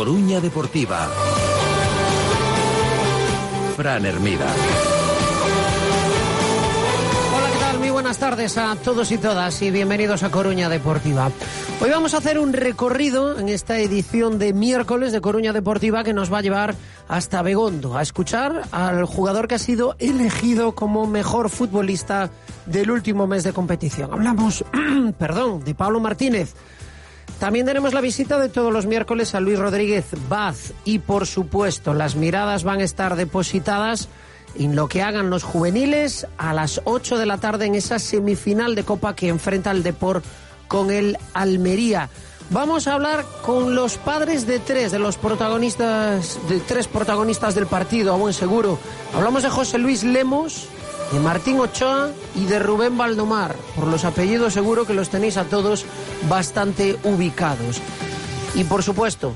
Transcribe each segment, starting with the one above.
Coruña Deportiva. Fran Hermida. Hola, ¿qué tal? Muy buenas tardes a todos y todas y bienvenidos a Coruña Deportiva. Hoy vamos a hacer un recorrido en esta edición de miércoles de Coruña Deportiva que nos va a llevar hasta Begondo a escuchar al jugador que ha sido elegido como mejor futbolista del último mes de competición. Hablamos, perdón, de Pablo Martínez. También tenemos la visita de todos los miércoles a Luis Rodríguez Baz y por supuesto las miradas van a estar depositadas en lo que hagan los juveniles a las 8 de la tarde en esa semifinal de Copa que enfrenta el Deport con el Almería. Vamos a hablar con los padres de tres, de los protagonistas, de tres protagonistas del partido, a buen seguro. Hablamos de José Luis Lemos, de Martín Ochoa y de Rubén Valdomar. Por los apellidos seguro que los tenéis a todos bastante ubicados. Y por supuesto,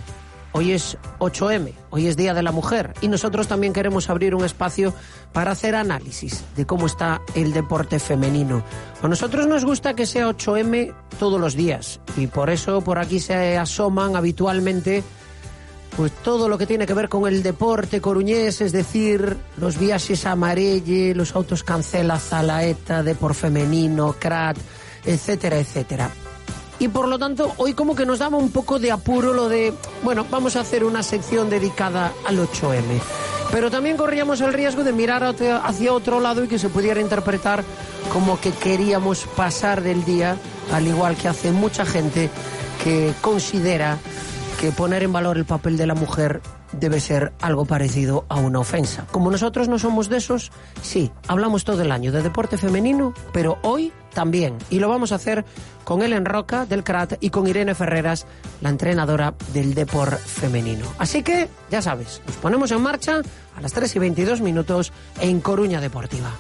hoy es 8M, hoy es Día de la Mujer y nosotros también queremos abrir un espacio para hacer análisis de cómo está el deporte femenino. A nosotros nos gusta que sea 8M todos los días y por eso por aquí se asoman habitualmente pues todo lo que tiene que ver con el deporte coruñés, es decir, los viajes a los autos Cancela, Zalaeta, Depor Femenino, Crat, etcétera, etcétera. Y por lo tanto, hoy como que nos daba un poco de apuro lo de, bueno, vamos a hacer una sección dedicada al 8M. Pero también corríamos el riesgo de mirar hacia otro lado y que se pudiera interpretar como que queríamos pasar del día, al igual que hace mucha gente que considera que poner en valor el papel de la mujer debe ser algo parecido a una ofensa. Como nosotros no somos de esos, sí, hablamos todo el año de deporte femenino, pero hoy también. Y lo vamos a hacer con Ellen Roca del CRAT y con Irene Ferreras, la entrenadora del deporte femenino. Así que, ya sabes, nos ponemos en marcha a las 3 y 22 minutos en Coruña Deportiva.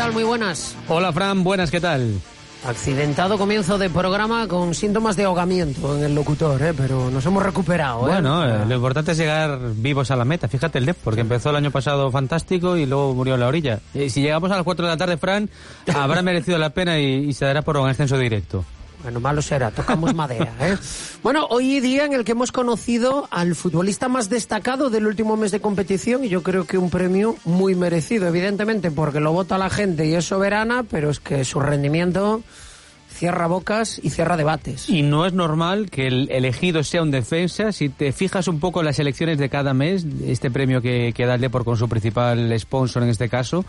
Tal? Muy buenas. Hola Fran, buenas, ¿qué tal? Accidentado comienzo de programa con síntomas de ahogamiento en el locutor, ¿eh? pero nos hemos recuperado. ¿eh? Bueno, eh, lo importante es llegar vivos a la meta. Fíjate el DEP, porque empezó el año pasado fantástico y luego murió en la orilla. Y si llegamos a las 4 de la tarde, Fran, habrá merecido la pena y, y se dará por un ascenso directo. Bueno, malo será, tocamos madera. ¿eh? Bueno, hoy día en el que hemos conocido al futbolista más destacado del último mes de competición y yo creo que un premio muy merecido, evidentemente, porque lo vota la gente y es soberana, pero es que su rendimiento cierra bocas y cierra debates. Y no es normal que el elegido sea un defensa. Si te fijas un poco en las elecciones de cada mes, este premio que, que da el con su principal sponsor en este caso,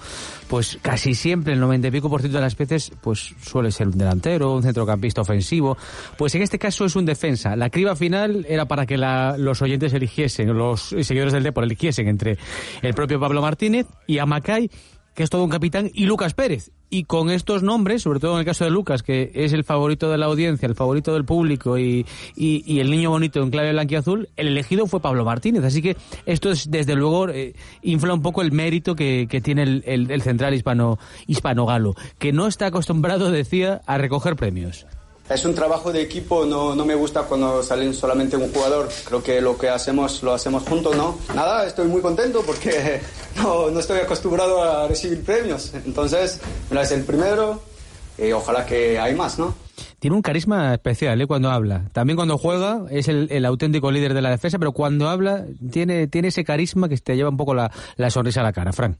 pues casi siempre, el 90 y pico por ciento de las veces, pues suele ser un delantero, un centrocampista ofensivo. Pues en este caso es un defensa. La criba final era para que los oyentes eligiesen, los seguidores del Depor eligiesen entre el propio Pablo Martínez y Amacay que es todo un capitán, y Lucas Pérez. Y con estos nombres, sobre todo en el caso de Lucas, que es el favorito de la audiencia, el favorito del público y, y, el niño bonito en clave blanquiazul, el elegido fue Pablo Martínez. Así que esto es, desde luego, eh, infla un poco el mérito que, que tiene el, el, el, central hispano, hispano-galo, que no está acostumbrado, decía, a recoger premios. Es un trabajo de equipo, no, no me gusta cuando salen solamente un jugador. Creo que lo que hacemos lo hacemos juntos, ¿no? Nada, estoy muy contento porque no, no estoy acostumbrado a recibir premios. Entonces, mira, es el primero y ojalá que hay más, ¿no? Tiene un carisma especial ¿eh? cuando habla. También cuando juega es el, auténtico líder de la defensa, pero cuando habla tiene, tiene ese carisma que te lleva un poco la, la sonrisa a la cara, Frank.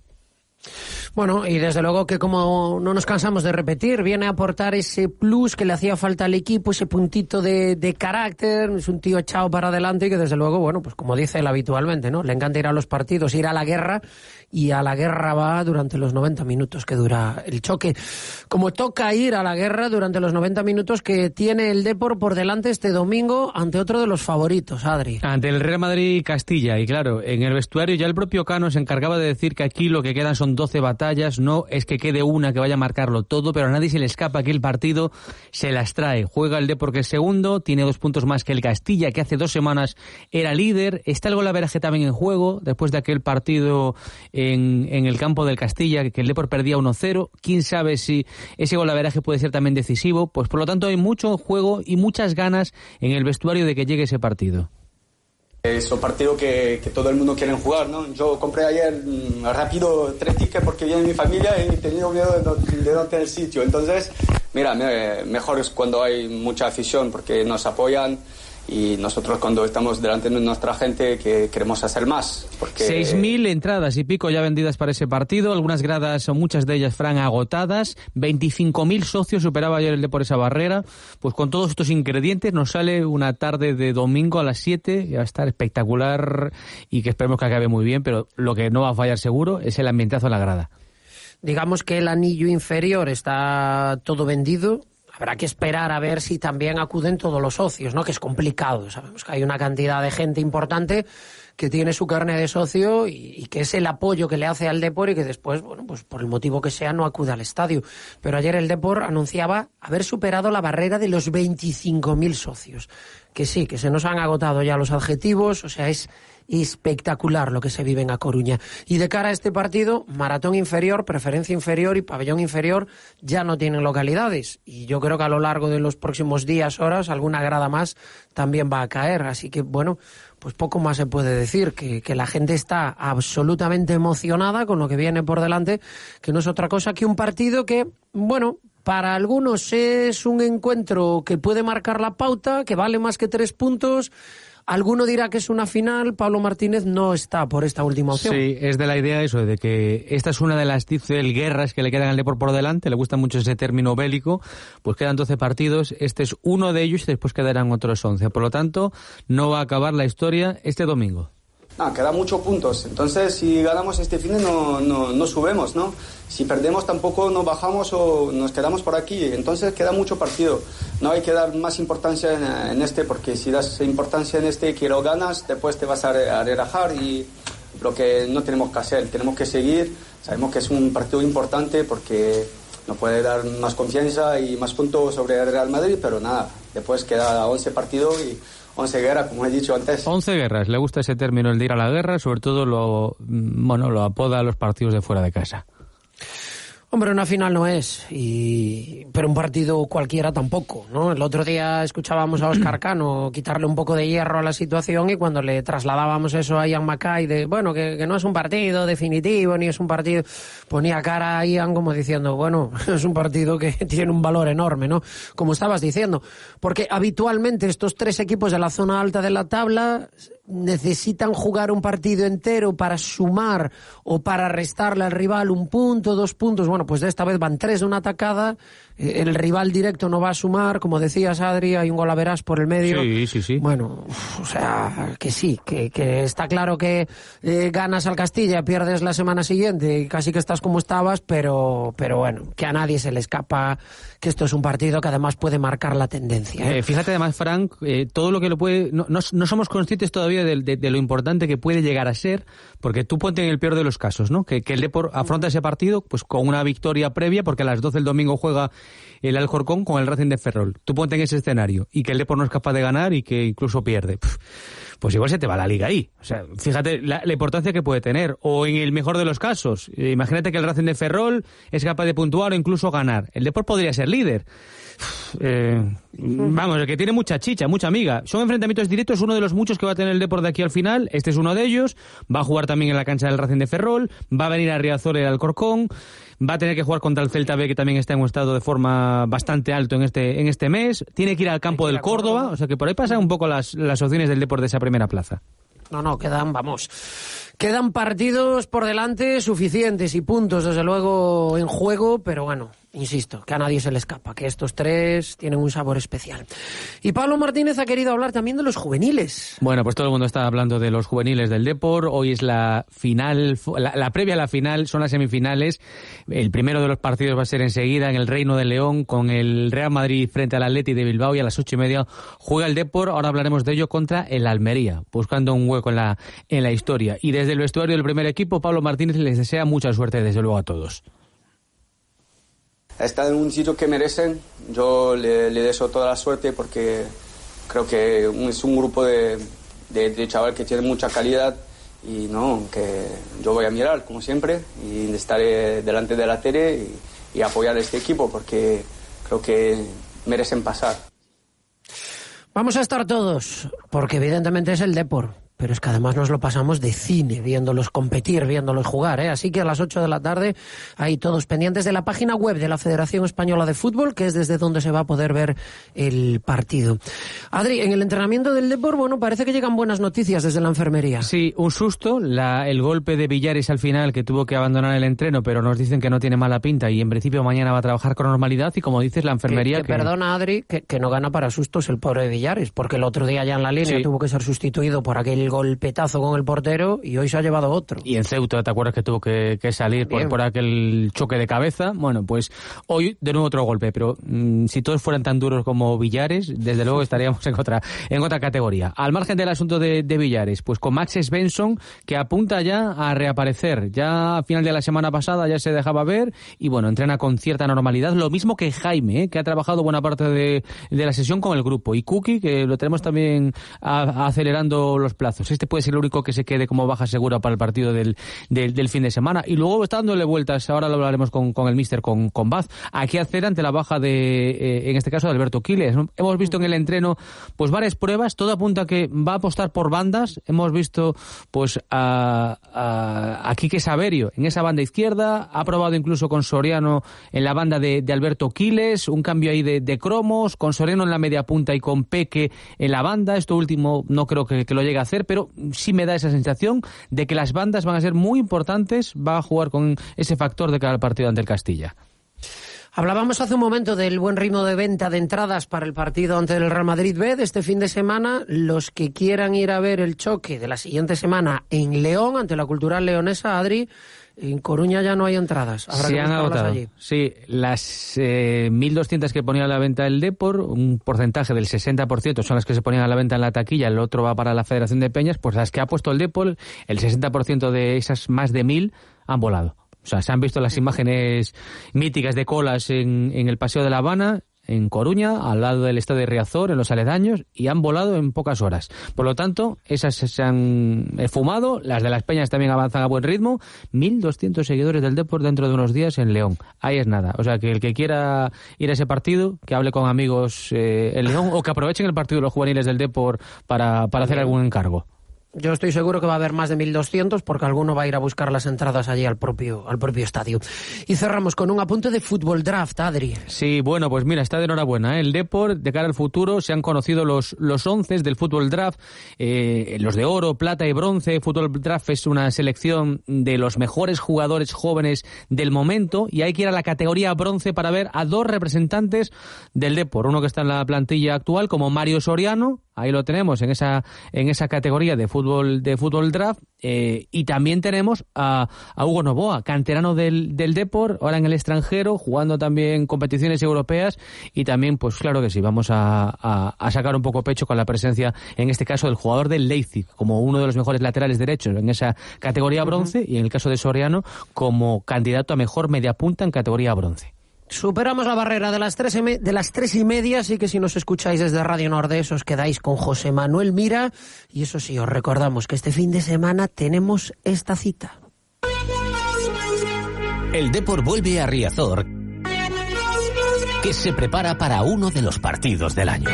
Bueno, y desde luego que como no nos cansamos de repetir, viene a aportar ese plus que le hacía falta al equipo, ese puntito de, de carácter, es un tío echado para adelante y que desde luego, bueno, pues como dice él habitualmente, ¿no? Le encanta ir a los partidos, ir a la guerra y a la guerra va durante los 90 minutos que dura el choque. Como toca ir a la guerra durante los 90 minutos que tiene el Depor por delante este domingo ante otro de los favoritos, Adri. Ante el Real Madrid Castilla y claro, en el vestuario ya el propio Cano se encargaba de decir que aquí lo que quedan son 12 batallas no es que quede una que vaya a marcarlo todo, pero a nadie se le escapa que el partido se las trae. Juega el Depor que es segundo, tiene dos puntos más que el Castilla, que hace dos semanas era líder. Está el golaveraje también en juego, después de aquel partido en, en el campo del Castilla, que el Depor perdía 1-0. Quién sabe si ese golaveraje puede ser también decisivo. Pues por lo tanto hay mucho juego y muchas ganas en el vestuario de que llegue ese partido. Es un partido que, todo el mundo quiere jugar, ¿no? Yo compré ayer mmm, rápido tres tickets porque viene mi familia y he tenido miedo de no, de no tener sitio. Entonces, mira, me, mejor es cuando hay mucha afición porque nos apoyan y nosotros cuando estamos delante de nuestra gente que queremos hacer más. Porque... 6.000 entradas y pico ya vendidas para ese partido, algunas gradas o muchas de ellas, Fran, agotadas, 25.000 socios superaba ayer el de por esa barrera, pues con todos estos ingredientes nos sale una tarde de domingo a las 7, y va a estar espectacular y que esperemos que acabe muy bien, pero lo que no va a fallar seguro es el ambientazo en la grada. Digamos que el anillo inferior está todo vendido, habrá que esperar a ver si también acuden todos los socios, ¿no? Que es complicado. Sabemos que hay una cantidad de gente importante que tiene su carne de socio y, y, que es el apoyo que le hace al Depor y que después, bueno, pues por el motivo que sea, no acude al estadio. Pero ayer el Depor anunciaba haber superado la barrera de los 25.000 socios. Que sí, que se nos han agotado ya los adjetivos, o sea, es espectacular lo que se vive en A Coruña. Y de cara a este partido, maratón inferior, preferencia inferior y pabellón inferior ya no tienen localidades. Y yo creo que a lo largo de los próximos días, horas, alguna grada más también va a caer. Así que, bueno, pues poco más se puede decir, que, que, la gente está absolutamente emocionada con lo que viene por delante, que no es otra cosa que un partido que, bueno, para algunos es un encuentro que puede marcar la pauta, que vale más que tres puntos. Alguno dirá que es una final, Pablo Martínez no está por esta última opción. Sí, es de la idea eso, de que esta es una de las el guerras que le quedan al Depor por delante, le gusta mucho ese término bélico, pues quedan 12 partidos, este es uno de ellos y después quedarán otros 11. Por lo tanto, no va a acabar la historia este domingo. No, quedan muchos puntos. Entonces, si ganamos este fin no, no, no, subemos, ¿no? Si perdemos tampoco nos bajamos o nos quedamos por aquí. Entonces queda mucho partido. No hay que dar más importancia en, en este porque si das importancia en este que lo ganas, después te vas a, a relajar y lo que no tenemos que hacer. Tenemos que seguir. Sabemos que es un partido importante porque nos puede dar más confianza y más puntos sobre el Real Madrid, pero nada, después queda 11 partidos y 11 guerras, como he dicho antes. 11 guerras, le gusta ese término, el de ir a la guerra, sobre todo lo, bueno, lo apoda a los partidos de fuera de casa. Hombre, una final no es, y... pero un partido cualquiera tampoco, ¿no? El otro día escuchábamos a Oscar Cano quitarle un poco de hierro a la situación y cuando le trasladábamos eso a Ian Mackay de, bueno, que, que no es un partido definitivo ni es un partido, ponía cara a Ian como diciendo, bueno, es un partido que tiene un valor enorme, ¿no? Como estabas diciendo, porque habitualmente estos tres equipos de la zona alta de la tabla necesitan jugar un partido entero para sumar o para restarle al rival un punto, dos puntos. Bueno, pues de esta vez van tres de una atacada. El rival directo no va a sumar, como decías Adri, hay un gol a verás por el medio. Sí, sí, sí. Bueno, o sea, que sí, que, que está claro que eh, ganas al Castilla, pierdes la semana siguiente y casi que estás como estabas, pero, pero bueno, que a nadie se le escapa que esto es un partido que además puede marcar la tendencia. ¿eh? Eh, fíjate además, Frank, eh, todo lo que lo puede... No, no, no somos conscientes todavía de, de, de, lo importante que puede llegar a ser, porque tú ponte en el peor de los casos, ¿no? Que, que el Depor afronta ese partido pues con una victoria previa, porque a las 12 del domingo juega el Alcorcón con el Racing de Ferrol. Tú ponte en ese escenario y que el Depor no es capaz de ganar y que incluso pierde. Pues igual se te va la liga ahí. O sea, fíjate la, la, importancia que puede tener. O en el mejor de los casos, imagínate que el Racing de Ferrol es capaz de puntuar o incluso ganar. El Depor podría ser líder. Eh, vamos, el que tiene mucha chicha, mucha amiga. Son enfrentamientos directos, uno de los muchos que va a tener el Depor de aquí al final. Este es uno de ellos. Va a jugar también en la cancha del Racing de Ferrol. Va a venir a Riazor el Alcorcón. Va a tener que jugar contra el Celta B, que también está en un estado de forma bastante alto en este, en este mes. Tiene que ir al campo del Córdoba. O sea que por ahí pasan un poco las, las opciones del Depor de esa primera plaza. No, no, quedan, vamos. Quedan partidos por delante suficientes y puntos, desde luego, en juego, pero bueno, insisto, que a nadie se le escapa, que estos tres tienen un sabor especial. Y Pablo Martínez ha querido hablar también de los juveniles. Bueno, pues todo el mundo está hablando de los juveniles del Depor. Hoy es la final, la, la, previa a la final, son las semifinales. El primero de los partidos va a ser enseguida en el Reino de León con el Real Madrid frente al Atleti de Bilbao y a las ocho y media juega el Depor. Ahora hablaremos de ello contra el Almería, buscando un hueco en la, en la historia. Y desde el vestuario del primer equipo, Pablo Martínez les desea mucha suerte, desde luego, a todos. Están en un sitio que merecen. Yo le, le deseo toda la suerte porque creo que es un grupo de, de, de chaval que tiene mucha calidad y no, que yo voy a mirar como siempre y estaré delante de la tele y, apoyar a este equipo porque creo que merecen pasar. Vamos a estar todos, porque evidentemente es el Depor, pero es que además nos lo pasamos de cine, viéndolos competir, viéndolos jugar. ¿eh? Así que a las 8 de la tarde, ahí todos pendientes de la página web de la Federación Española de Fútbol, que es desde donde se va a poder ver el partido. Adri, en el entrenamiento del Depor, bueno, parece que llegan buenas noticias desde la enfermería. Sí, un susto, la, el golpe de Villares al final, que tuvo que abandonar el entreno, pero nos dicen que no tiene mala pinta y en principio mañana va a trabajar con normalidad y como dices, la enfermería... Que, que, perdona, Adri, que, que, no gana para sustos el pobre Villares, porque el otro día ya en la línea sí. tuvo que ser sustituido por aquel golpetazo con el portero y hoy se ha llevado otro. Y en Ceuta, ¿te acuerdas que tuvo que, que salir por, por, aquel choque de cabeza? Bueno, pues hoy de nuevo otro golpe, pero mmm, si todos fueran tan duros como Villares, desde luego estaríamos en otra, en otra categoría. Al margen del asunto de, de Villares, pues con Max Svensson, que apunta ya a reaparecer. Ya a final de la semana pasada ya se dejaba ver y bueno, entrena con cierta normalidad. Lo mismo que Jaime, ¿eh? que ha trabajado buena parte de, de, la sesión con el grupo. Y Cookie, que lo tenemos también a, a acelerando los plazos. Este puede ser el único que se quede como baja segura para el partido del, del, fin de semana. Y luego está dándole vueltas, ahora lo hablaremos con, con el míster, con, con Baz, aquí hacer ante la baja de, eh, en este caso, de Alberto Quiles. Hemos visto en el entreno, pues varias pruebas, todo apunta a que va a apostar por bandas. Hemos visto, pues, a, a, a Quique en esa banda izquierda, ha probado incluso con Soriano en la banda de, Alberto Quiles, un cambio ahí de, cromos, con Soriano en la media punta y con Peque en la banda. Esto último no creo que lo llegue a hacer, pero sí me da esa sensación de que las bandas van a ser muy importantes, va a jugar con ese factor de cada partido ante el Castilla. Hablábamos hace un momento del buen ritmo de venta de entradas para el partido ante el Real Madrid B de este fin de semana. Los que quieran ir a ver el choque de la siguiente semana en León ante la Cultural Leonesa, Adri, en Coruña ya no hay entradas. Habrá Se han agotado. Allí. Sí, las eh, 1.200 que ponía a la venta el Depor, un porcentaje del 60% son las que se ponían a la venta en la taquilla, el otro va para la Federación de Peñas, pues las que ha puesto el Depor, el 60% de esas más de 1.000 han volado. O sea, se han visto las imágenes míticas de colas en, en el Paseo de la Habana, en Coruña, al lado del estado de Riazor, en los aledaños, y han volado en pocas horas. Por lo tanto, esas se han fumado, las de las Peñas también avanzan a buen ritmo. 1.200 seguidores del Deport dentro de unos días en León. Ahí es nada. O sea, que el que quiera ir a ese partido, que hable con amigos eh, en León, o que aprovechen el partido de los juveniles del Deport para, para hacer algún encargo. Yo estoy seguro que va a haber más de 1.200 porque alguno va a ir a buscar las entradas allí al propio, al propio estadio. Y cerramos con un apunte de fútbol draft, Adri. Sí, bueno, pues mira, está de enhorabuena. ¿eh? El Deport, de cara al futuro, se han conocido los, los once del fútbol draft, eh, los de oro, plata y bronce. Fútbol draft es una selección de los mejores jugadores jóvenes del momento y hay que ir a la categoría bronce para ver a dos representantes del Deport. Uno que está en la plantilla actual como Mario Soriano, ahí lo tenemos en esa, en esa categoría de fútbol, de fútbol draft. Eh, y también tenemos a, a, Hugo Novoa, canterano del, del Deport, ahora en el extranjero, jugando también competiciones europeas. Y también, pues claro que sí, vamos a, a, a, sacar un poco pecho con la presencia, en este caso, del jugador del Leipzig, como uno de los mejores laterales derechos en esa categoría bronce, uh -huh. y en el caso de Soriano, como candidato a mejor media punta en categoría bronce. Superamos la barrera de las, tres de las tres y media, así que si nos escucháis desde Radio Nordés os quedáis con José Manuel Mira. Y eso sí, os recordamos que este fin de semana tenemos esta cita. El Depor vuelve a Riazor, que se prepara para uno de los partidos del año.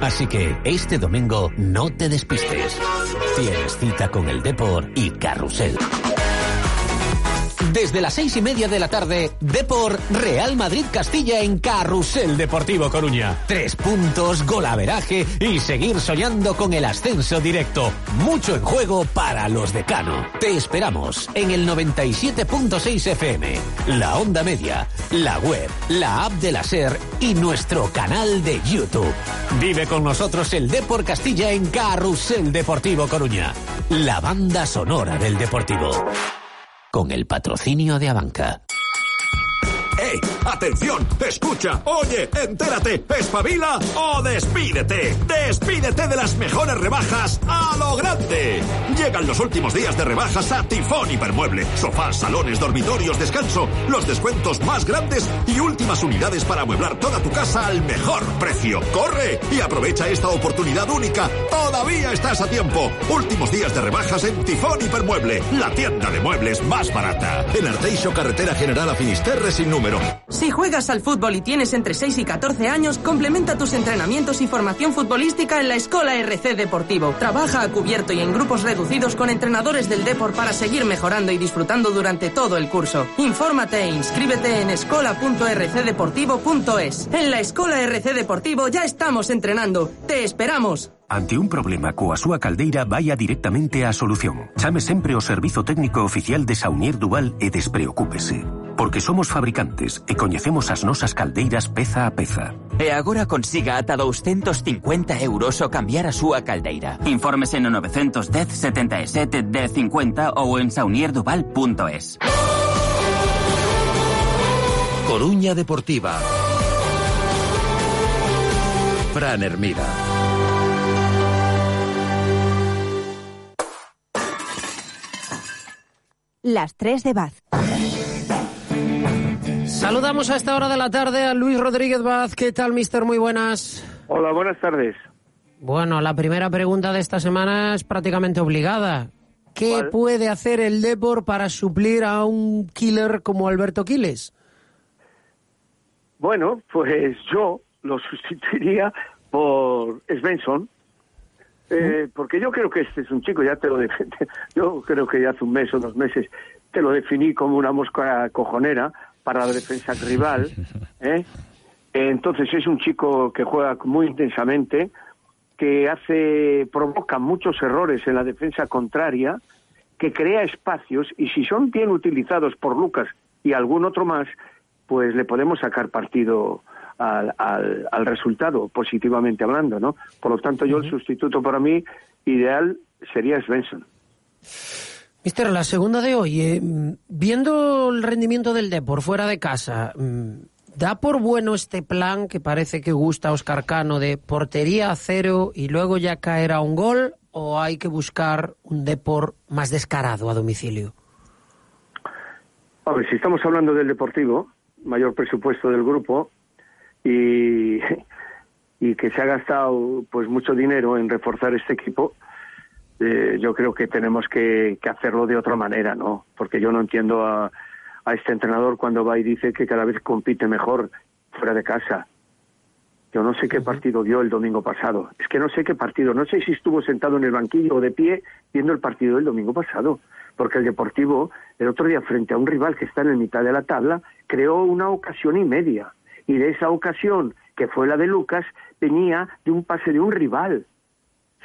Así que este domingo no te despistes. Tienes cita con el Depor y Carrusel. Desde las seis y media de la tarde, Depor Real Madrid Castilla en Carrusel Deportivo Coruña. Tres puntos, golaveraje y seguir soñando con el ascenso directo. Mucho en juego para los de Cano. Te esperamos en el 97.6 FM, la onda media, la web, la app de la SER y nuestro canal de YouTube. Vive con nosotros el Depor Castilla en Carrusel Deportivo Coruña. La banda sonora del Deportivo con el patrocinio de Abanca. ¡Atención! ¡Escucha! ¡Oye! ¡Entérate! ¡Espabila o despídete! ¡Despídete de las mejores rebajas a lo grande! Llegan los últimos días de rebajas a Tifón Hipermueble. Sofás, salones, dormitorios, descanso. Los descuentos más grandes y últimas unidades para amueblar toda tu casa al mejor precio. ¡Corre! Y aprovecha esta oportunidad única. Todavía estás a tiempo. Últimos días de rebajas en Tifón Hipermueble. La tienda de muebles más barata. En Arteixo, carretera general a Finisterre sin número. Si juegas al fútbol y tienes entre 6 y 14 años, complementa tus entrenamientos y formación futbolística en la Escola RC Deportivo. Trabaja a cubierto y en grupos reducidos con entrenadores del Deport para seguir mejorando y disfrutando durante todo el curso. Infórmate e inscríbete en escola.rcdeportivo.es. En la Escola RC Deportivo ya estamos entrenando. ¡Te esperamos! Ante un problema coa súa caldeira vaya directamente á solución. Chame sempre o servizo técnico oficial de Saunier Duval e despreocúpese. Porque somos fabricantes e coñecemos as nosas caldeiras peza a peza. E agora consiga ata 250 euros o cambiar a súa caldeira. Infórmese no 910 77 1050 ou en saunierduval.es. Coruña Deportiva. Fran Hermida. Las 3 de Baz. Saludamos a esta hora de la tarde a Luis Rodríguez Baz. ¿Qué tal, mister? Muy buenas. Hola, buenas tardes. Bueno, la primera pregunta de esta semana es prácticamente obligada. ¿Qué ¿Cuál? puede hacer el Depor para suplir a un killer como Alberto Quiles? Bueno, pues yo lo sustituiría por Svensson, eh, porque yo creo que este es un chico, ya te lo def- yo creo que ya hace un mes o dos meses te lo definí como una mosca cojonera para la defensa rival. ¿eh? Entonces es un chico que juega muy intensamente, que hace provoca muchos errores en la defensa contraria, que crea espacios y si son bien utilizados por Lucas y algún otro más, pues le podemos sacar partido al, al, al resultado, positivamente hablando, ¿no? Por lo tanto, yo el sustituto para mí ideal sería Svensson. Mister, la segunda de hoy, eh, viendo el rendimiento del Depor fuera de casa, mm, ¿da por bueno este plan que parece que gusta a Oscar Cano de portería a cero y luego ya caer a un gol o hay que buscar un Depor más descarado a domicilio? A ver, si estamos hablando del Deportivo, mayor presupuesto del grupo y, y que se ha gastado pues mucho dinero en reforzar este equipo, eh, yo creo que tenemos que, que hacerlo de otra manera, ¿no? Porque yo no entiendo a, a este entrenador cuando va y dice que cada vez compite mejor fuera de casa. Yo no sé qué partido dio el domingo pasado. Es que no sé qué partido. No sé si estuvo sentado en el banquillo o de pie viendo el partido del domingo pasado. Porque el Deportivo, el otro día, frente a un rival que está en la mitad de la tabla, creó una ocasión y media. Y de esa ocasión, que fue la de Lucas, venía de un pase de un rival.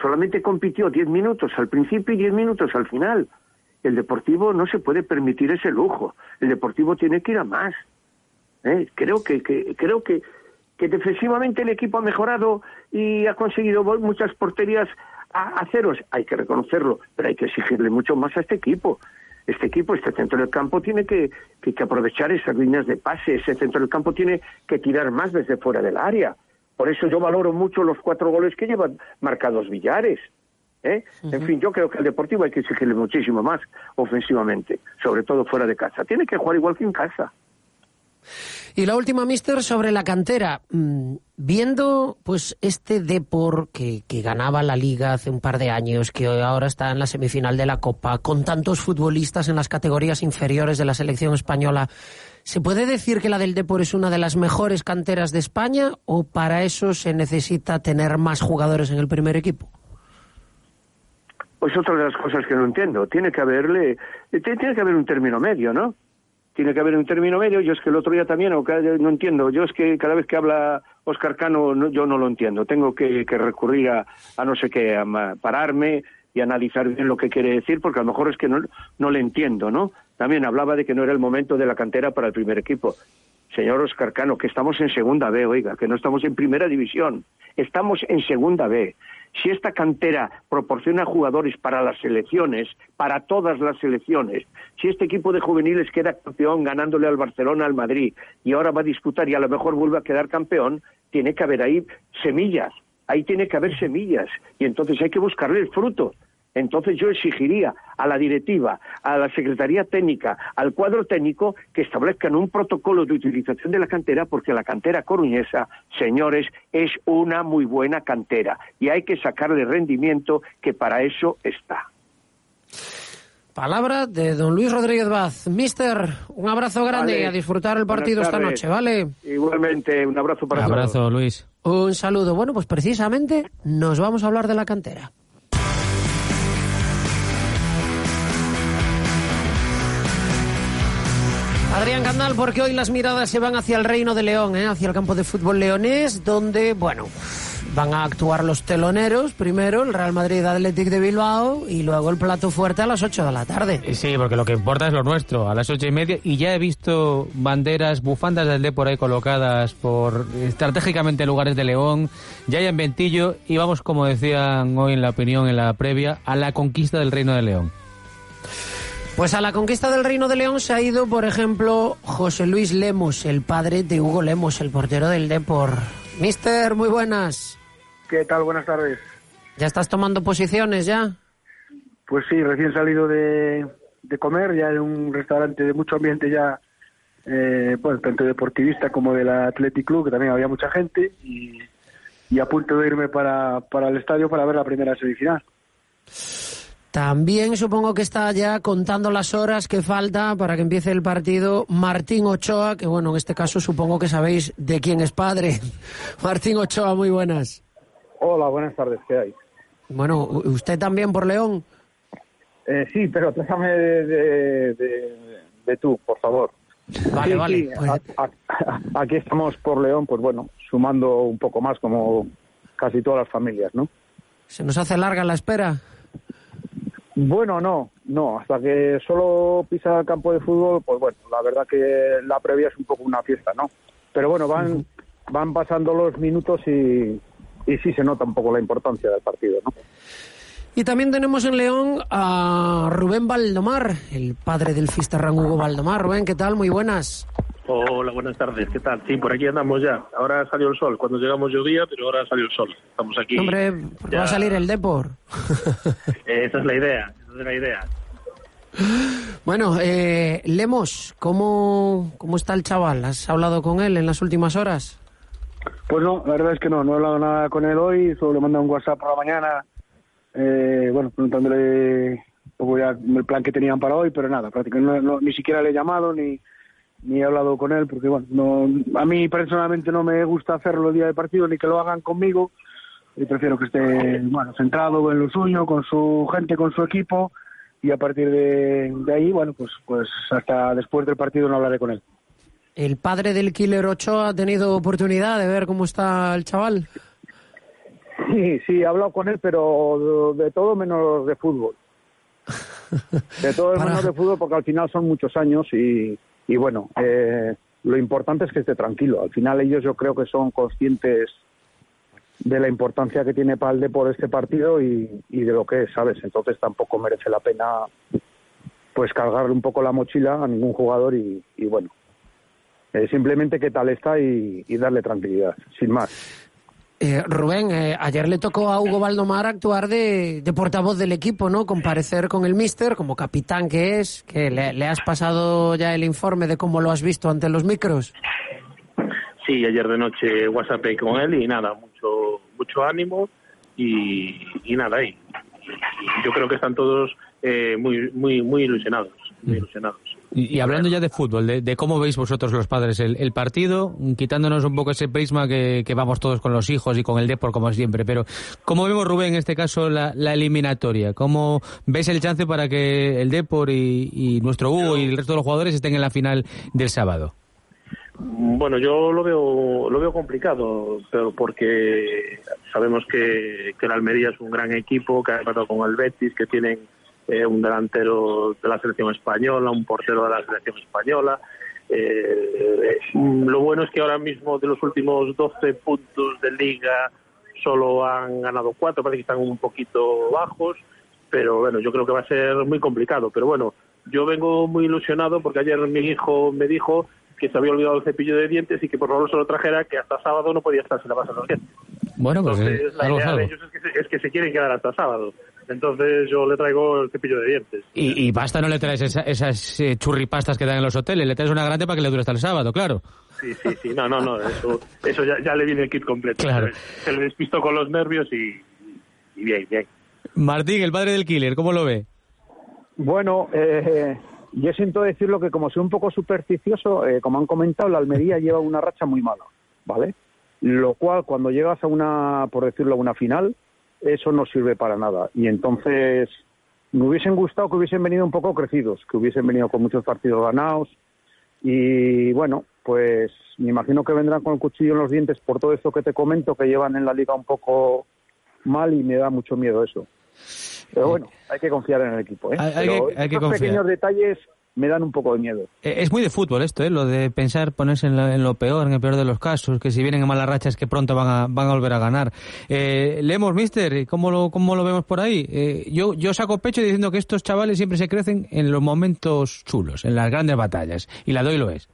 Solamente compitió 10 minutos al principio y 10 minutos al final. El Deportivo no se puede permitir ese lujo. El Deportivo tiene que ir a más. ¿eh? Creo que, que creo que, que defensivamente el equipo ha mejorado y ha conseguido muchas porterías a, a ceros. Hay que reconocerlo, pero hay que exigirle mucho más a este equipo. Este equipo, este centro del campo, tiene que, que, que aprovechar esas líneas de pase. Ese centro del campo tiene que tirar más desde fuera del área. Por eso yo valoro mucho los cuatro goles que llevan marcados Villares. ¿eh? En fin, yo creo que al Deportivo hay que exigirle muchísimo más ofensivamente, sobre todo fuera de casa. Tiene que jugar igual que en casa. Y la última, mister, sobre la cantera. Mm, Viendo pues este Depor que, que ganaba la liga hace un par de años, que ahora está en la semifinal de la Copa, con tantos futbolistas en las categorías inferiores de la selección española, ¿se puede decir que la del Depor es una de las mejores canteras de España o para eso se necesita tener más jugadores en el primer equipo? Pues otra de las cosas que no entiendo. Tiene que haberle, eh, tiene tiene que haber un término medio, ¿no? Tiene que haber un término medio. Yo es que el otro día también, o no entiendo. Yo es que cada vez que habla Oscar Cano, no- yo no lo entiendo. Tengo que, que recurrir a, a no sé qué, a pararme y analizar bien lo que quiere decir, porque a lo mejor es que no, no le entiendo, ¿no? También hablaba de que no era el momento de la cantera para el primer equipo. Señor Oscar Cano, que estamos en segunda B, oiga, que no estamos en primera división. Estamos en segunda B. Si esta cantera proporciona jugadores para las selecciones, para todas las selecciones, si este equipo de juveniles queda campeón ganándole al Barcelona, al Madrid, y ahora va a disputar y a lo mejor vuelve a quedar campeón, tiene que haber ahí semillas, ahí tiene que haber semillas, y entonces hay que buscarle el fruto. Entonces yo exigiría a la directiva, a la Secretaría Técnica, al cuadro técnico que establezcan un protocolo de utilización de la cantera porque la cantera coruñesa, señores, es una muy buena cantera y hay que sacarle rendimiento que para eso está. Palabra de don Luis Rodríguez Vaz. Mister, un abrazo grande Vale. y a disfrutar el partido esta noche. ¿vale? Igualmente, un abrazo para Un todos. abrazo, Luis. Un saludo. Bueno, pues precisamente nos vamos a hablar de la cantera. Adrián Candal, porque hoy las miradas se van hacia el Reino de León, ¿eh? hacia el campo de fútbol leonés, donde, bueno, van a actuar los teloneros, primero el Real Madrid Athletic de Bilbao y luego el plato fuerte a las 8 de la tarde. Eh, Sí, porque lo que importa es lo nuestro, a las ocho y media. Y ya he visto banderas, bufandas del por ahí colocadas por estratégicamente en lugares de León. Ya hay en Ventillo y vamos, como decían hoy en la opinión, en la previa, a la conquista del Reino de León. Pues a la conquista del Reino de León se ha ido, por ejemplo, José Luis Lemos, el padre de Hugo Lemos, el portero del Depor. Mister, muy buenas. ¿Qué tal? Buenas tardes. ¿Ya estás tomando posiciones ya? Pues sí, recién salido de, de comer, ya en un restaurante de mucho ambiente ya, eh, bueno, tanto deportivista como del Athletic Club, que también había mucha gente, y, y a punto de irme para, para el estadio para ver la primera semifinal. También supongo que está ya contando las horas que falta para que empiece el partido Martín Ochoa, que bueno, en este caso supongo que sabéis de quién es padre. Martín Ochoa, muy buenas. Hola, buenas tardes, ¿qué hay? Bueno, ¿usted también por León? Eh, sí, pero trátame de, de, de- de tú, por favor. Vale, Sí, vale. sí, Pues- a- a- aquí estamos por León, pues bueno, sumando un poco más como casi todas las familias, ¿no? ¿Se nos hace larga la espera? Bueno, no, no, hasta que solo pisa el campo de fútbol, pues bueno, la verdad que la previa es un poco una fiesta, ¿no? Pero bueno, van, van pasando los minutos y, y sí se nota un poco la importancia del partido, ¿no? Y también tenemos en León a Rubén Valdomar, el padre del Fisterran Hugo Valdomar. Rubén, ¿qué tal? Muy buenas. Hola, buenas tardes. ¿Qué tal? Sí, por aquí andamos ya. Ahora salió el sol. Cuando llegamos llovía, pero ahora salió el sol. Estamos aquí. Hombre, ya. va a salir el Depor. Esa es la idea. Esa es la idea. Bueno, eh, Lemos, ¿cómo, ¿cómo está el chaval? ¿Has hablado con él en las últimas horas? Pues no, la verdad es que no, no he hablado nada con él hoy, solo le mandé un WhatsApp por la mañana, eh, bueno, preguntándole un poco ya el plan que tenían para hoy, pero nada, prácticamente no- no- ni siquiera le he llamado ni, ni he hablado con él, porque bueno, no, a mí personalmente no me gusta hacerlo el día de partido ni que lo hagan conmigo, y prefiero que esté bueno, centrado en lo suyo, con su gente, con su equipo, y a partir de, de ahí, bueno, pues, pues hasta después del partido no hablaré con él. ¿El padre del Killer Ochoa ha tenido oportunidad de ver cómo está el chaval? Sí, sí, he hablado con él, pero de, de todo menos de fútbol. De todo menos de fútbol porque al final son muchos años y, y bueno, eh, lo importante es que esté tranquilo. Al final ellos yo creo que son conscientes de la importancia que tiene para el por este partido y, y de lo que es, ¿sabes? Entonces tampoco merece la pena pues cargarle un poco la mochila a ningún jugador y, bueno, eh, simplemente qué tal está y darle tranquilidad, sin más. Eh, Rubén, eh, ayer le tocó a Hugo Valdomar actuar de, de portavoz del equipo, ¿no? Comparecer con el míster como capitán que es. que le, le has pasado ya el informe de cómo lo has visto ante los micros? Sí, ayer de noche WhatsApp con él y nada, mucho mucho ánimo y, y nada, y, y yo creo que están todos eh, muy muy muy ilusionados, muy ilusionados. Y, hablando ya de fútbol, de, de cómo veis vosotros los padres el, el partido, quitándonos un poco ese prisma que, vamos todos con los hijos y con el Depor como siempre, pero ¿cómo vemos, Rubén, en este caso la, eliminatoria? ¿Cómo ves el chance para que el Depor y, y nuestro Hugo y el resto de los jugadores estén en la final del sábado? Bueno, yo lo veo lo veo complicado, pero porque sabemos que, que el Almería es un gran equipo, que ha empatado con el Betis, que tienen eh, un delantero de la selección española, un portero de la selección española. Eh, eh, lo bueno es que ahora mismo de los últimos 12 puntos de liga solo han ganado cuatro, parece que están un poquito bajos, pero bueno, yo creo que va a ser muy complicado. Pero bueno, yo vengo muy ilusionado porque ayer mi hijo me dijo que se había olvidado el cepillo de dientes y que por favor se lo trajera, que hasta sábado no podía estar sin lavarse los dientes. Bueno, pues Entonces, la algo es idea de ellos es que, se, es que se quieren quedar hasta sábado. Entonces yo le traigo el cepillo de dientes. Y, y basta no le traes esa- esas eh, churripastas que dan en los hoteles, le traes una grande para que le dure hasta el sábado, claro. Sí, sí, sí. No, no, no. Eso, eso ya, ya le viene el kit completo. Claro. Se le despistó con los nervios y, y bien, bien. Martín, el padre del killer, ¿cómo lo ve? Bueno, eh, yo siento decirlo que como soy un poco supersticioso, eh, como han comentado, la Almería lleva una racha muy mala, ¿vale? Lo cual, cuando llegas a una, por decirlo, a una final, eso no sirve para nada. Y entonces, me hubiesen gustado que hubiesen venido un poco crecidos, que hubiesen venido con muchos partidos ganados. Y bueno, pues me imagino que vendrán con el cuchillo en los dientes por todo esto que te comento, que llevan en la liga un poco mal y me da mucho miedo eso. Pero bueno, hay que confiar en el equipo. ¿eh? Hay- que- hay que confiar. pequeños detalles me dan un poco de miedo. Eh, Es muy de fútbol esto, ¿eh? lo de pensar, ponerse en, la- en lo peor, en el peor de los casos, que si vienen en malas rachas que pronto van a, van a volver a ganar. Eh, leemos, mister, ¿cómo lo, cómo lo vemos por ahí? Eh, yo, yo saco pecho diciendo que estos chavales siempre se crecen en los momentos chulos, en las grandes batallas, y la doy lo es.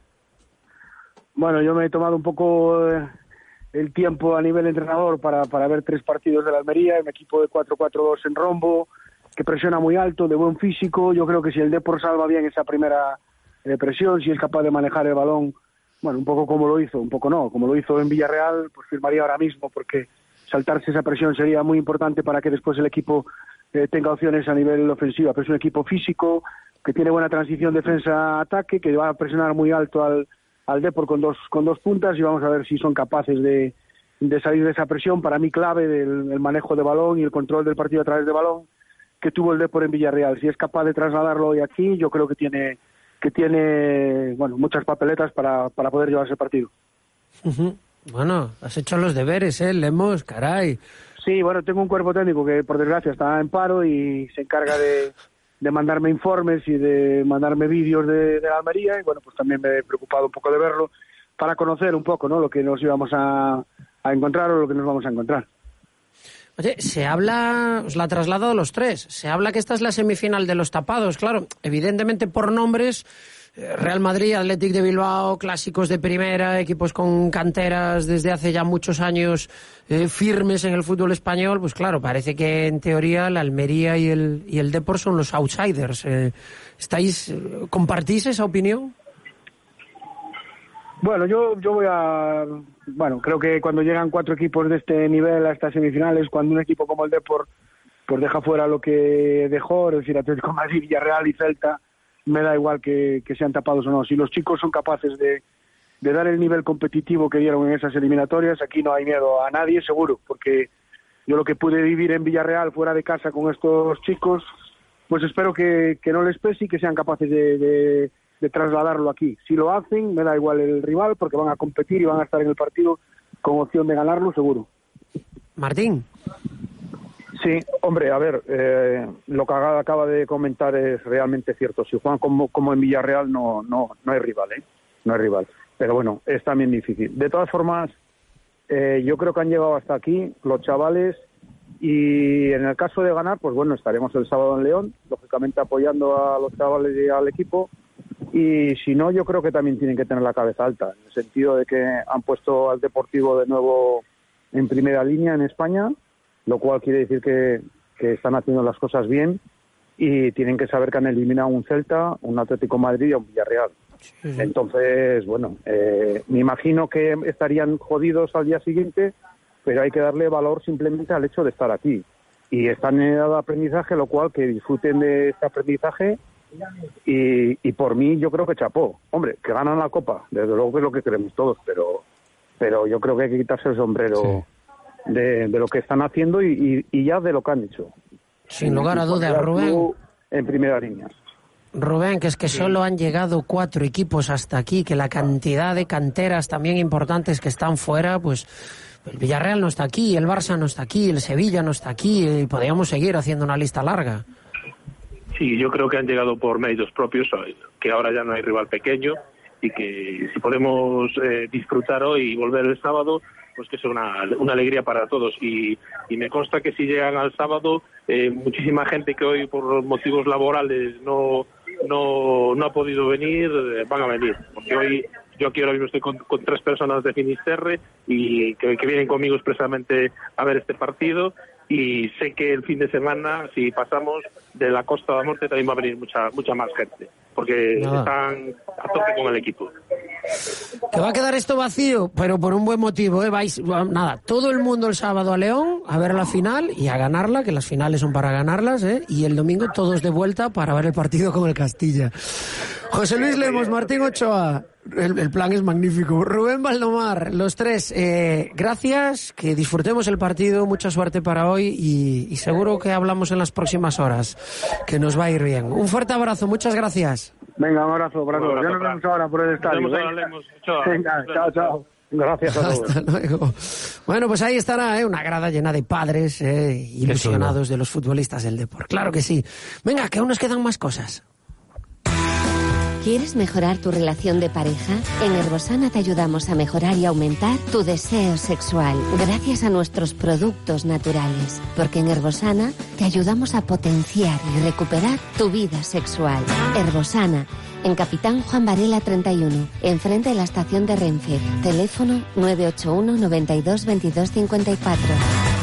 Bueno, yo me he tomado un poco eh, el tiempo a nivel entrenador para, para ver tres partidos de la Almería, un equipo de 4-4-2 en rombo, que presiona muy alto, de buen físico. Yo creo que si el Depor salva bien esa primera eh, presión, si es capaz de manejar el balón, bueno, un poco como lo hizo, un poco no, como lo hizo en Villarreal, pues firmaría ahora mismo, porque saltarse esa presión sería muy importante para que después el equipo eh, tenga opciones a nivel ofensivo. Pero es un equipo físico, que tiene buena transición defensa-ataque, que va a presionar muy alto al, al Depor con dos, con dos puntas y vamos a ver si son capaces de, de salir de esa presión. Para mí clave del el manejo de balón y el control del partido a través de balón que tuvo el Depor en Villarreal. Si es capaz de trasladarlo hoy aquí, yo creo que tiene que tiene bueno muchas papeletas para, para poder llevarse el partido. Bueno, has hecho los deberes, ¿eh? Lemos, caray. Sí, bueno, tengo un cuerpo técnico que por desgracia está en paro y se encarga de, de mandarme informes y de mandarme vídeos de, de la Almería y bueno, pues también me he preocupado un poco de verlo para conocer un poco, ¿no? Lo que nos íbamos a, a encontrar o lo que nos vamos a encontrar. Oye, se habla, os la ha trasladado a los tres, se habla que esta es la semifinal de los tapados, claro, evidentemente por nombres, eh, Real Madrid, Athletic de Bilbao, clásicos de primera, equipos con canteras desde hace ya muchos años eh, firmes en el fútbol español, pues claro, parece que en teoría la Almería y el, y el Depor son los outsiders. Eh, ¿Estáis, compartís esa opinión? Bueno, yo, yo voy a. Bueno, creo que cuando llegan cuatro equipos de este nivel a estas semifinales, cuando un equipo como el Depor pues deja fuera lo que dejó, es decir, Atlético Madrid, Villarreal y Celta, me da igual que, que sean tapados o no. Si los chicos son capaces de, de dar el nivel competitivo que dieron en esas eliminatorias, aquí no hay miedo a nadie, seguro, porque yo lo que pude vivir en Villarreal fuera de casa con estos chicos, pues espero que, que no les pese y que sean capaces de, de- de trasladarlo aquí. Si lo hacen, me da igual el rival, porque van a competir y van a estar en el partido con opción de ganarlo, seguro. Martín. Sí, hombre, a ver, eh, lo que acaba de comentar es realmente cierto. Si juegan como, como en Villarreal, no, no, no hay rival, ¿eh? No hay rival. Pero bueno, es también difícil. De todas formas, eh, yo creo que han llegado hasta aquí los chavales y en el caso de ganar, pues bueno, estaremos el sábado en León, lógicamente apoyando a los chavales y al equipo. Y si no, yo creo que también tienen que tener la cabeza alta, en el sentido de que han puesto al Deportivo de nuevo en primera línea en España, lo cual quiere decir que, que están haciendo las cosas bien y tienen que saber que han eliminado un Celta, un Atlético Madrid y un Villarreal. Entonces, bueno, eh, me imagino que estarían jodidos al día siguiente, pero hay que darle valor simplemente al hecho de estar aquí. Y están en edad de aprendizaje, lo cual que disfruten de este aprendizaje y, y por mí yo creo que chapó. Hombre, que ganan la copa, desde luego que es lo que queremos todos, pero, pero yo creo que hay que quitarse el sombrero de, de lo que están haciendo y, y- y ya de lo que han hecho. Sin lugar a dudas, Rubén. En primera línea. Rubén, que es que solo han llegado cuatro equipos hasta aquí, que la cantidad de canteras también importantes que están fuera, pues el Villarreal no está aquí, el Barça no está aquí, el Sevilla no está aquí, y podríamos seguir haciendo una lista larga. Sí, yo creo que han llegado por méritos propios, que ahora ya no hay rival pequeño Así que si podemos eh, disfrutar hoy y volver el sábado, pues que es una, una alegría para todos. Y, y me consta que si llegan al sábado, eh, muchísima gente que hoy por motivos laborales no, no, no ha podido venir, eh, van a venir. Porque hoy yo aquí ahora mismo estoy con, con tres personas de Finisterre y que vienen conmigo expresamente a ver este partido y sé que el fin de semana, si pasamos de la Costa de la Muerte, también va a venir mucha mucha más gente, porque Nada. están a tope con el equipo. Que va a quedar esto vacío, pero por un buen motivo, ¿eh? Vais, nada, todo el mundo el sábado a León a ver la final y a ganarla, que las finales son para ganarlas, ¿eh? Y el domingo todos de vuelta para ver el partido con el Castilla. José Luis Lemos, Martín Ochoa, el, el plan es magnífico. Rubén Valdomar, los tres, eh, gracias, que disfrutemos el partido, mucha suerte para hoy y, y seguro que hablamos en las próximas horas, que nos va a ir bien. Un fuerte abrazo, muchas gracias. Venga, un abrazo Un abrazo, Ya nos vemos ahora por el estadio. Nos vemos Venga, chao, chao. Gracias a todos. Hasta luego. Bueno, pues ahí estará ¿eh? una grada llena de padres eh, ilusionados de los futbolistas del deporte. Claro que sí. Venga, que aún nos quedan más cosas. ¿Quieres mejorar tu relación de pareja? En Herbosana te ayudamos a mejorar y aumentar tu deseo sexual gracias a nuestros productos naturales. Porque en Herbosana te ayudamos a potenciar y recuperar tu vida sexual. Herbosana, en Capitán Juan Varela 31, enfrente de la estación de Renfe. Teléfono 981 92 22 54.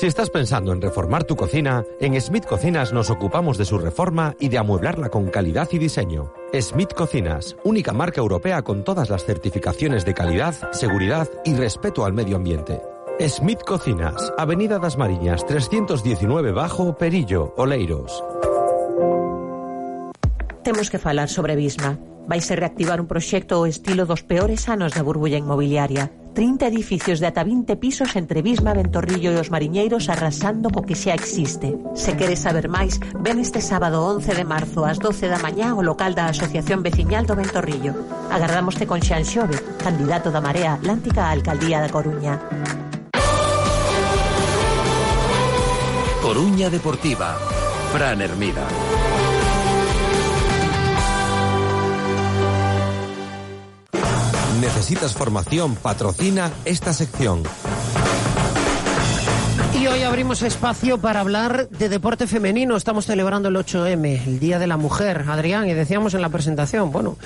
Si estás pensando en reformar tu cocina, en Smith Cocinas nos ocupamos de su reforma y de amueblarla con calidad y diseño. Smith Cocinas, única marca europea con todas las certificaciones de calidad, seguridad y respeto al medio ambiente. Smith Cocinas, Avenida das Mariñas, 319 Bajo, Perillo, Oleiros. Temos que falar sobre Bisma. Vais a reactivar un proxecto ao estilo dos peores anos da burbulla inmobiliaria. 30 edificios de ata 20 pisos entre Bisma, Ventorrillo e os mariñeiros arrasando co que xa existe. Se queres saber máis, ven este sábado 11 de marzo ás 12 da mañá ao local da Asociación Veciñal do Ventorrillo. Agardámoste con Xan Xove, candidato da Marea Atlántica á Alcaldía da Coruña. Coruña Deportiva, Fran Hermida. ¿Necesitas formación? Patrocina esta sección. Hoy abrimos espacio para hablar de deporte femenino. Estamos celebrando el 8M, el Día de la Mujer, Adrián, y decíamos en la presentación, bueno,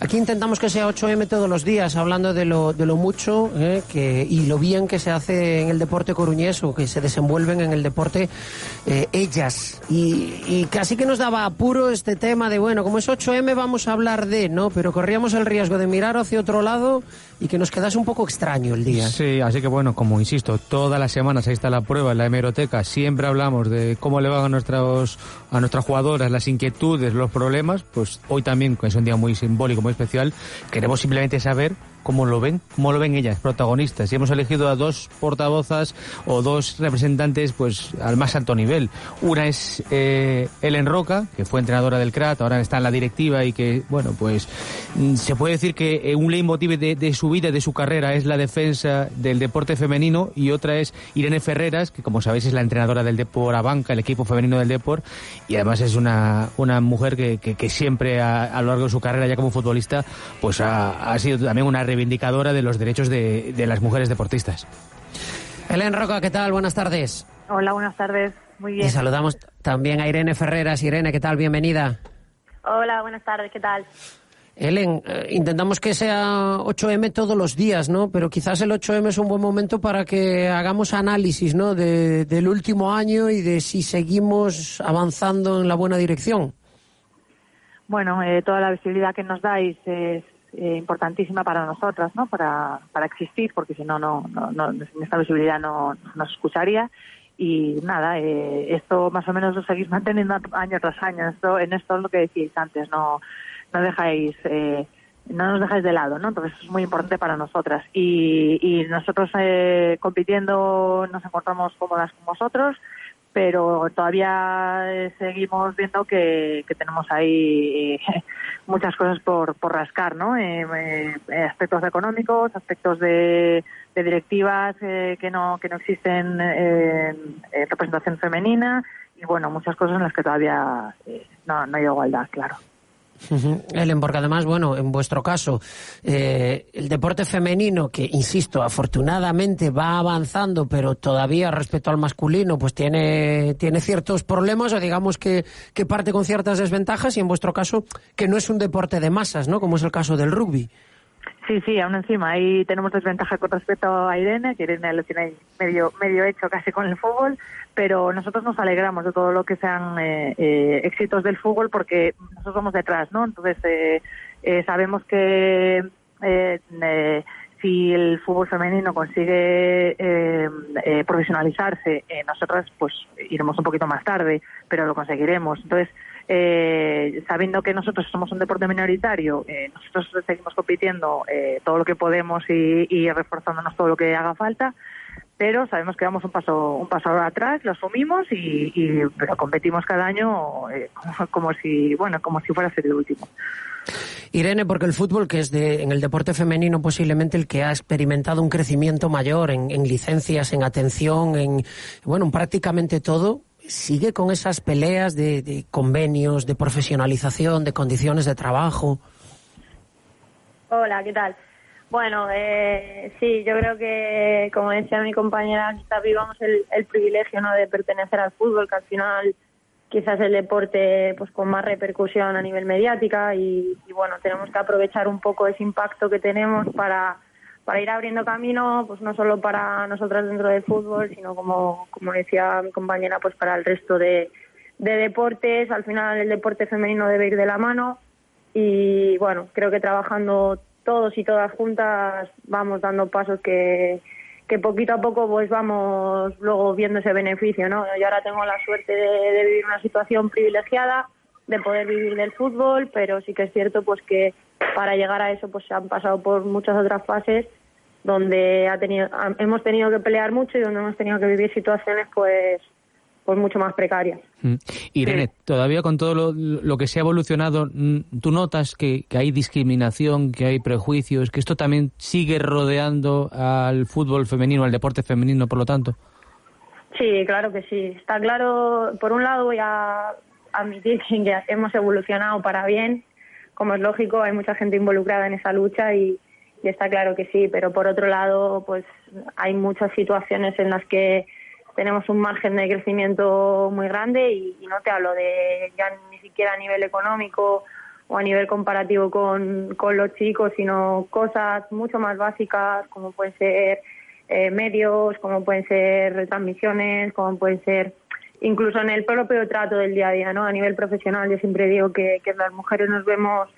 aquí intentamos que sea 8M todos los días, hablando de lo, de mucho eh, que, y lo bien que se hace en el deporte coruñés o que se desenvuelven en el deporte eh, ellas. Y, y casi que nos daba apuro este tema de, bueno, como es 8M vamos a hablar de, ¿no? Pero corríamos el riesgo de mirar hacia otro lado y que nos quedase un poco extraño el día. Sí, así que bueno, como insisto, todas las semanas ahí está la prueba la hemeroteca. Siempre hablamos de cómo le van a, nuestros, a nuestras jugadoras las inquietudes, los problemas. Pues hoy también, que es un día muy simbólico, muy especial, queremos simplemente saber cómo lo ven, cómo lo ven ellas, protagonistas. Y hemos elegido a dos portavozas o dos representantes pues al más alto nivel. Una es eh, Ellen Roca, que fue entrenadora del CRAT, ahora está en la directiva y que, bueno, pues mm, se puede decir que eh, un leitmotiv de, de su vida, de su carrera, es la defensa del deporte femenino y otra es Irene Ferreras, que como sabéis es la entrenadora del Depor Abanca, el equipo femenino del Depor, y además es una, una mujer que, que, siempre a, a, lo largo de su carrera ya como futbolista pues ha, ha sido también una reivindicadora de los derechos de, de las mujeres deportistas. Helen Roca, ¿qué tal? Buenas tardes. Hola, buenas tardes. Muy bien. Y saludamos también a Irene Ferreras. Irene, ¿qué tal? Bienvenida. Hola, buenas tardes. ¿Qué tal? Helen, eh, intentamos que sea 8M todos los días, ¿no? Pero quizás el 8M es un buen momento para que hagamos análisis, ¿no? De, del último año y de si seguimos avanzando en la buena dirección. Bueno, eh, toda la visibilidad que nos dais es eh, importantísima para nosotras, ¿no? Para, para existir, porque si no, no, no, no esta visibilidad no nos escucharía. Y nada, eh, esto más o menos lo seguís manteniendo año tras año. Esto, en esto es lo que decíais antes, no, no dejáis, eh, no nos dejáis de lado, ¿no? Entonces es muy importante para nosotras. Y, y nosotros eh, compitiendo nos encontramos cómodas con vosotros, pero todavía eh, seguimos viendo que, que tenemos ahí eh, muchas cosas por, por rascar, ¿no? Eh, eh, aspectos económicos, aspectos de, de directivas eh, que no que no existen en representación femenina y bueno muchas cosas en las que todavía no, no hay igualdad, claro. Ellen, porque además, bueno, en vuestro caso, eh, el deporte femenino, que insisto, afortunadamente va avanzando, pero todavía respecto al masculino, pues tiene, tiene ciertos problemas, o digamos que, que parte con ciertas desventajas, y en vuestro caso, que no es un deporte de masas, ¿no? Como es el caso del rugby. Sí, sí, aún encima ahí tenemos desventaja con respecto a Irene, que Irene lo tiene medio, medio hecho casi con el fútbol, pero nosotros nos alegramos de todo lo que sean eh, eh, éxitos del fútbol porque nosotros vamos detrás, ¿no? Entonces eh, eh sabemos que eh, si el fútbol femenino consigue profesionalizarse, nosotras pues iremos un poquito más tarde, pero lo conseguiremos. Entonces eh, sabiendo que nosotros somos un deporte minoritario, eh, nosotros seguimos compitiendo eh, todo lo que podemos y, reforzándonos todo lo que haga falta, pero sabemos que damos un paso un paso atrás, lo asumimos y, pero competimos cada año eh, como, si bueno como si fuera a ser el último. Irene, porque el fútbol, que es de, en el deporte femenino posiblemente el que ha experimentado un crecimiento mayor en, en licencias, en atención, en bueno, en prácticamente todo, sigue con esas peleas de, convenios, de profesionalización, de condiciones de trabajo. Hola, ¿qué tal? Bueno, eh, sí, yo creo que, como decía mi compañera, quizás vivamos el, privilegio ¿no? de pertenecer al fútbol, que al final quizás el deporte pues con más repercusión a nivel mediática y bueno, tenemos que aprovechar un poco ese impacto que tenemos para para ir abriendo camino, pues no solo para nosotras dentro del fútbol, sino como, como decía mi compañera, pues para el resto de, de deportes. Al final el deporte femenino debe ir de la mano y bueno, creo que trabajando todos y todas juntas vamos dando pasos que, que poquito a poco pues vamos luego viendo ese beneficio, ¿no? Yo ahora tengo la suerte de vivir una situación privilegiada, de poder vivir del fútbol, pero sí que es cierto pues que para llegar a eso pues se han pasado por muchas otras fases donde ha tenido, hemos tenido que pelear mucho y donde hemos tenido que vivir situaciones pues pues mucho más precarias. Mm. Irene, todavía con todo lo, que se ha evolucionado, mm, ¿tú notas que, hay discriminación, que hay prejuicios, que esto también sigue rodeando al fútbol femenino, al deporte femenino, por lo tanto? Sí, claro que sí. Está claro, por un lado voy a admitir que hemos evolucionado para bien, como es lógico, hay mucha gente involucrada en esa lucha y, está claro que sí, pero por otro lado, pues hay muchas situaciones en las que tenemos un margen de crecimiento muy grande y, no te hablo de ya ni siquiera a nivel económico o a nivel comparativo con, con los chicos, sino cosas mucho más básicas como pueden ser eh, medios, como pueden ser retransmisiones, como pueden ser incluso en el propio trato del día a día, ¿no? A nivel profesional, yo siempre digo que, que las mujeres nos vemos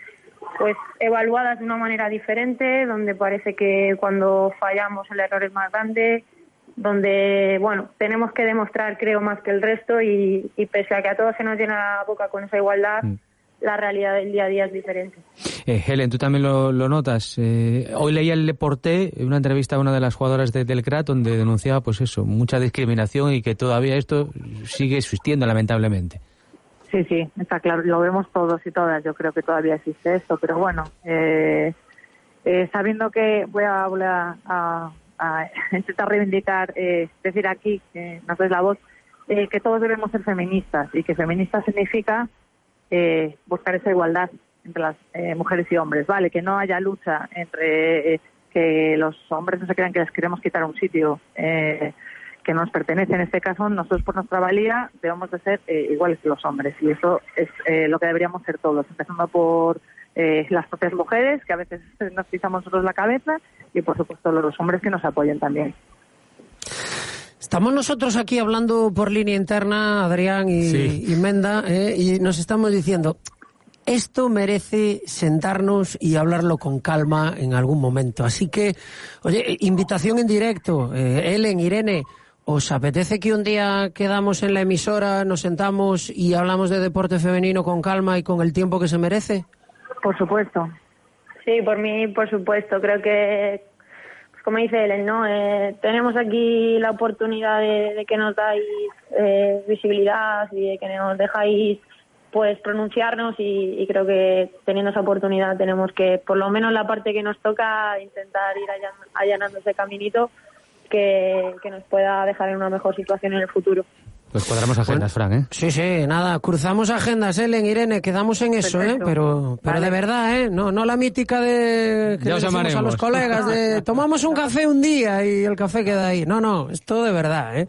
pues evaluadas de una manera diferente, donde parece que cuando fallamos el error es más grande, donde, bueno, tenemos que demostrar, creo, más que el resto y, y pese a que a todos se nos llena la boca con esa igualdad, mm la realidad del día a día es diferente. Eh, Helen, tú también lo, notas. Eh, hoy leía el Deporte, una entrevista a una de las jugadoras de, del CRAT, donde denunciaba, pues eso, mucha discriminación y que todavía esto sigue existiendo, lamentablemente. Sí, sí, está claro, lo vemos todos y todas. Yo creo que todavía existe esto, pero bueno, eh, eh sabiendo que voy a volver a, intentar reivindicar, eh, decir aquí, que nos la voz, que todos debemos ser feministas y que feminista significa buscar esa igualdad entre las eh, mujeres y hombres, ¿vale? Que no haya lucha entre eh, que los hombres no se crean que les queremos quitar un sitio eh, que nos pertenece. En este caso, nosotros por nuestra valía debemos de ser iguales que los hombres y eso es lo que deberíamos ser todos, empezando por las propias mujeres, que a veces nos pisamos nosotros la cabeza, y por supuesto los hombres que nos apoyen también. Estamos nosotros aquí hablando por línea interna, Adrián y, Menda, ¿eh? y nos estamos diciendo, esto merece sentarnos y hablarlo con calma en algún momento. Así que, oye, invitación en directo. Eh, Ellen, Irene, ¿os apetece que un día quedamos en la emisora, nos sentamos y hablamos de deporte femenino con calma y con el tiempo que se merece? Por supuesto. Sí, por mí, por supuesto. Creo que como dice Ellen, ¿no? Eh, tenemos aquí la oportunidad de, que nos dais eh, visibilidad y de que nos dejáis pues pronunciarnos y, creo que teniendo esa oportunidad tenemos que, por lo menos la parte que nos toca, intentar ir allanando ese caminito que, que nos pueda dejar en una mejor situación en el futuro. Pues cuadramos agendas, Fran, ¿eh? Sí, sí, nada, cruzamos agendas, Ellen, Irene, quedamos en eso, ¿eh? Pero, pero de verdad, ¿eh? No, no la mítica de que Ya os a los colegas de tomamos un café un día y el café queda ahí. No, no, esto de verdad, ¿eh?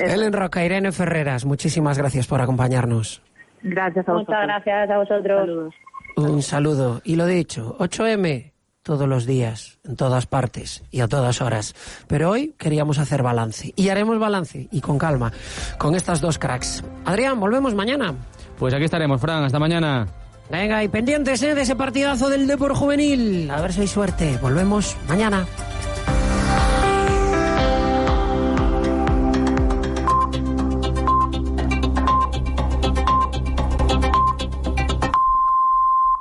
Ellen Roca, Irene Ferreras, muchísimas gracias por acompañarnos. Gracias a vosotros. Muchas gracias a vosotros. Un saludo. Y lo dicho, 8M todos los días, en todas partes y a todas horas. Pero hoy queríamos hacer balance. Y haremos balance, y con calma, con estas dos cracks. Adrián, volvemos mañana. Pues aquí estaremos, Fran. Hasta mañana. Venga, y pendientes ¿eh? de ese partidazo del Depor Juvenil. A ver si hay suerte. Volvemos mañana.